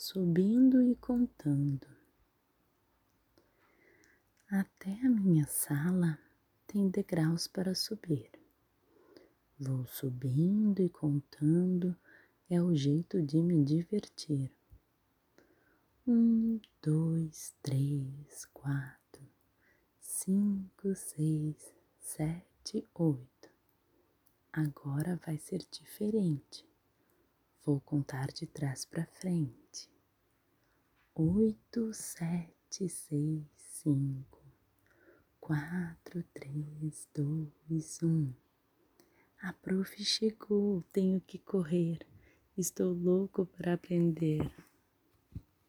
subindo e contando. Até a minha sala tem degraus para subir. Vou subindo e contando, é o jeito de me divertir. Um, dois, três, quatro, cinco, seis, sete, oito. Agora vai ser diferente. Vou contar de trás para frente. Oito, sete, seis, cinco, quatro, três, dois, um. A prof chegou, tenho que correr. Estou louco para aprender.